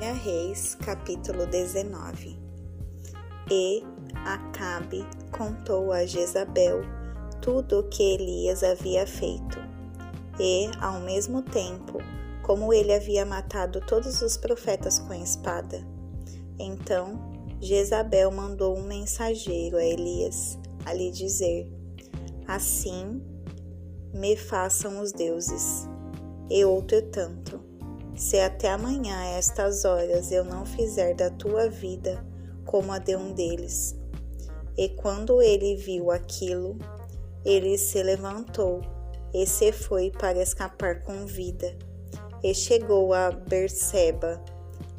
1 Reis, capítulo 19 E Acabe contou a Jezabel tudo o que Elias havia feito, e, ao mesmo tempo, como ele havia matado todos os profetas com espada. Então Jezabel mandou um mensageiro a Elias a lhe dizer: Assim me façam os deuses, e outro tanto se até amanhã, a estas horas, eu não fizer da tua vida como a de um deles. E quando ele viu aquilo, ele se levantou e se foi para escapar com vida. E chegou a Berseba,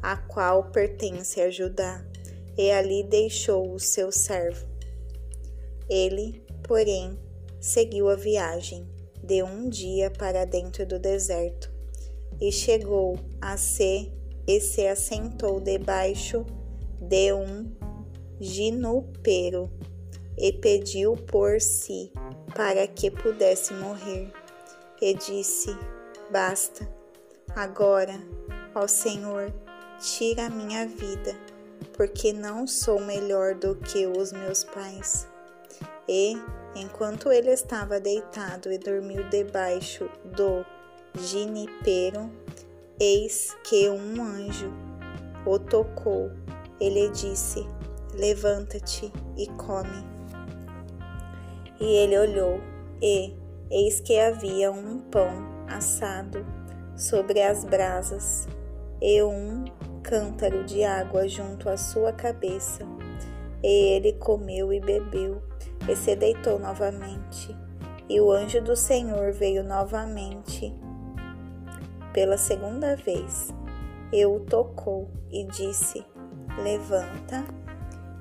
a qual pertence a Judá, e ali deixou o seu servo. Ele, porém, seguiu a viagem de um dia para dentro do deserto e chegou a se e se assentou debaixo de um ginupero e pediu por si para que pudesse morrer. E disse: Basta, agora, ó Senhor, tira a minha vida, porque não sou melhor do que os meus pais. E, enquanto ele estava deitado e dormiu debaixo do Ginipero, eis que um anjo o tocou. Ele disse: Levanta-te e come. E ele olhou, e eis que havia um pão assado sobre as brasas e um cântaro de água junto à sua cabeça. E ele comeu e bebeu, e se deitou novamente. E o anjo do Senhor veio novamente pela segunda vez. E o tocou e disse: Levanta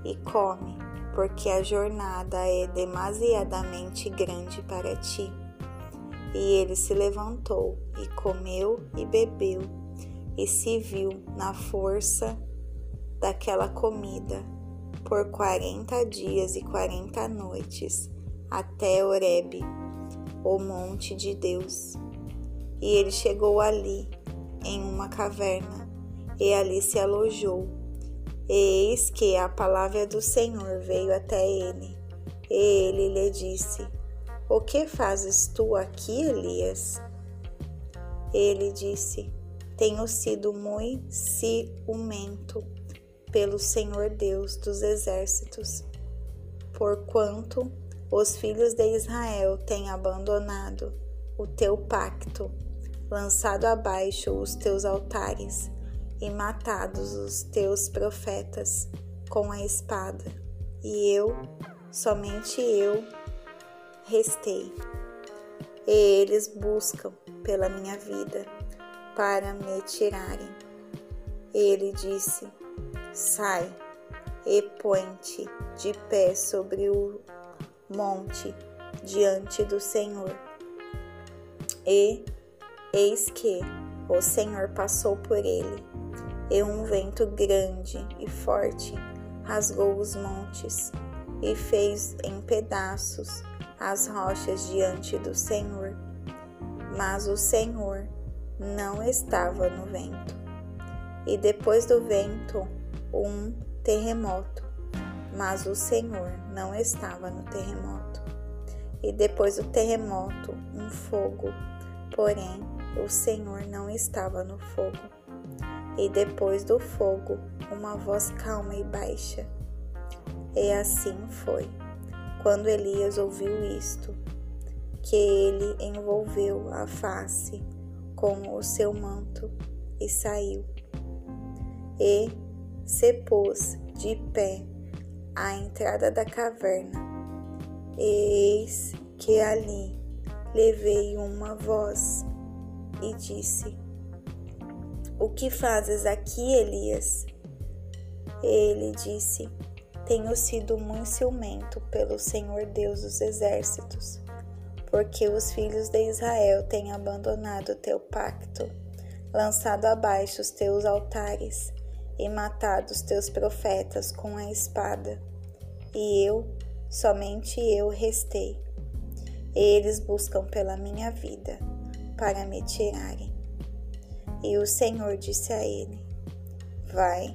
e come, porque a jornada é demasiadamente grande para ti. E ele se levantou e comeu e bebeu, e se viu na força daquela comida por quarenta dias e quarenta noites até Oreb, o monte de Deus. E ele chegou ali, em uma caverna, e ali se alojou. E eis que a palavra do Senhor veio até ele. E ele lhe disse: O que fazes tu aqui, Elias? Ele disse: Tenho sido muito ciumento pelo Senhor Deus dos exércitos, porquanto os filhos de Israel têm abandonado o teu pacto lançado abaixo os teus altares e matados os teus profetas com a espada, e eu, somente eu, restei. E eles buscam pela minha vida para me tirarem. Ele disse: Sai e põe-te de pé sobre o monte diante do Senhor. E Eis que o Senhor passou por ele, e um vento grande e forte rasgou os montes e fez em pedaços as rochas diante do Senhor. Mas o Senhor não estava no vento. E depois do vento, um terremoto. Mas o Senhor não estava no terremoto. E depois do terremoto, um fogo. Porém, o Senhor não estava no fogo. E depois do fogo, uma voz calma e baixa. E assim foi. Quando Elias ouviu isto, que ele envolveu a face com o seu manto e saiu. E se pôs de pé à entrada da caverna. E eis que ali levei uma voz e disse: O que fazes aqui, Elias? Ele disse: Tenho sido muito ciumento pelo Senhor Deus dos exércitos, porque os filhos de Israel têm abandonado o teu pacto, lançado abaixo os teus altares e matado os teus profetas com a espada. E eu, somente eu, restei. Eles buscam pela minha vida para me tirarem. E o Senhor disse a ele: vai,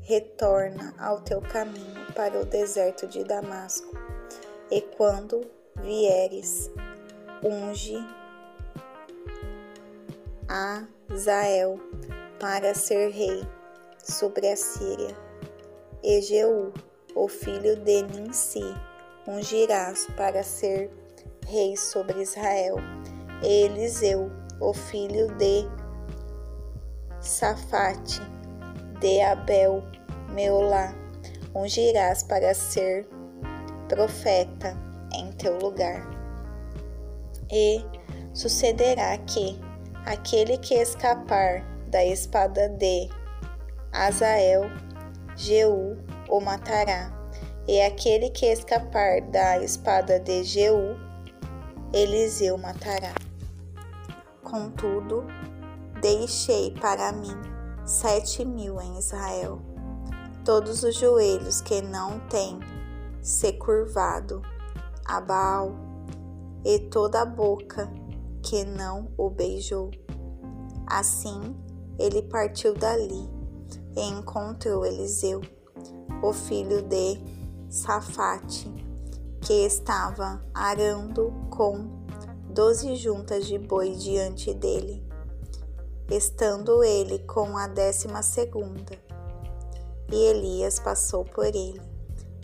retorna ao teu caminho para o deserto de Damasco, e quando vieres, unge a Zael para ser rei sobre a Síria. E Jeú, o filho de Ninsi, ungirás para ser rei sobre Israel. Eliseu, o filho de Safate, de Abel, Meolá, ungirás para ser profeta em teu lugar. E sucederá que aquele que escapar da espada de Azael, Jeú o matará, e aquele que escapar da espada de Jeú, Eliseu matará. Contudo, deixei para mim sete mil em Israel, todos os joelhos que não têm se curvado a Baal, e toda a boca que não o beijou. Assim, ele partiu dali e encontrou Eliseu, o filho de Safate, que estava arando com doze juntas de boi diante dele, estando ele com a décima segunda. E Elias passou por ele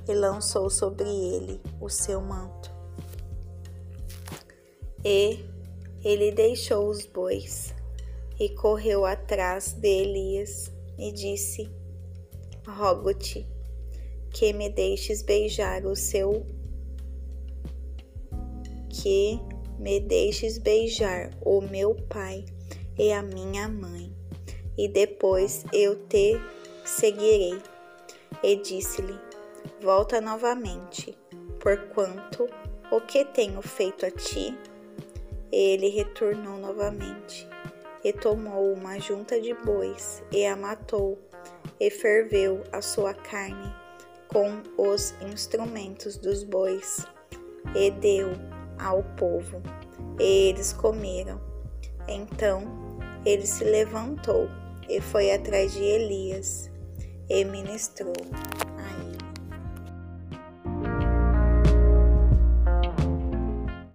e lançou sobre ele o seu manto. E ele deixou os bois e correu atrás de Elias e disse: Rogo-te que me deixes beijar o seu que me deixes beijar o meu pai e a minha mãe, e depois eu te seguirei. E disse-lhe: Volta novamente, porquanto o que tenho feito a ti? Ele retornou novamente e tomou uma junta de bois e a matou, e ferveu a sua carne com os instrumentos dos bois, e deu ao povo, eles comeram. Então ele se levantou e foi atrás de Elias e ministrou.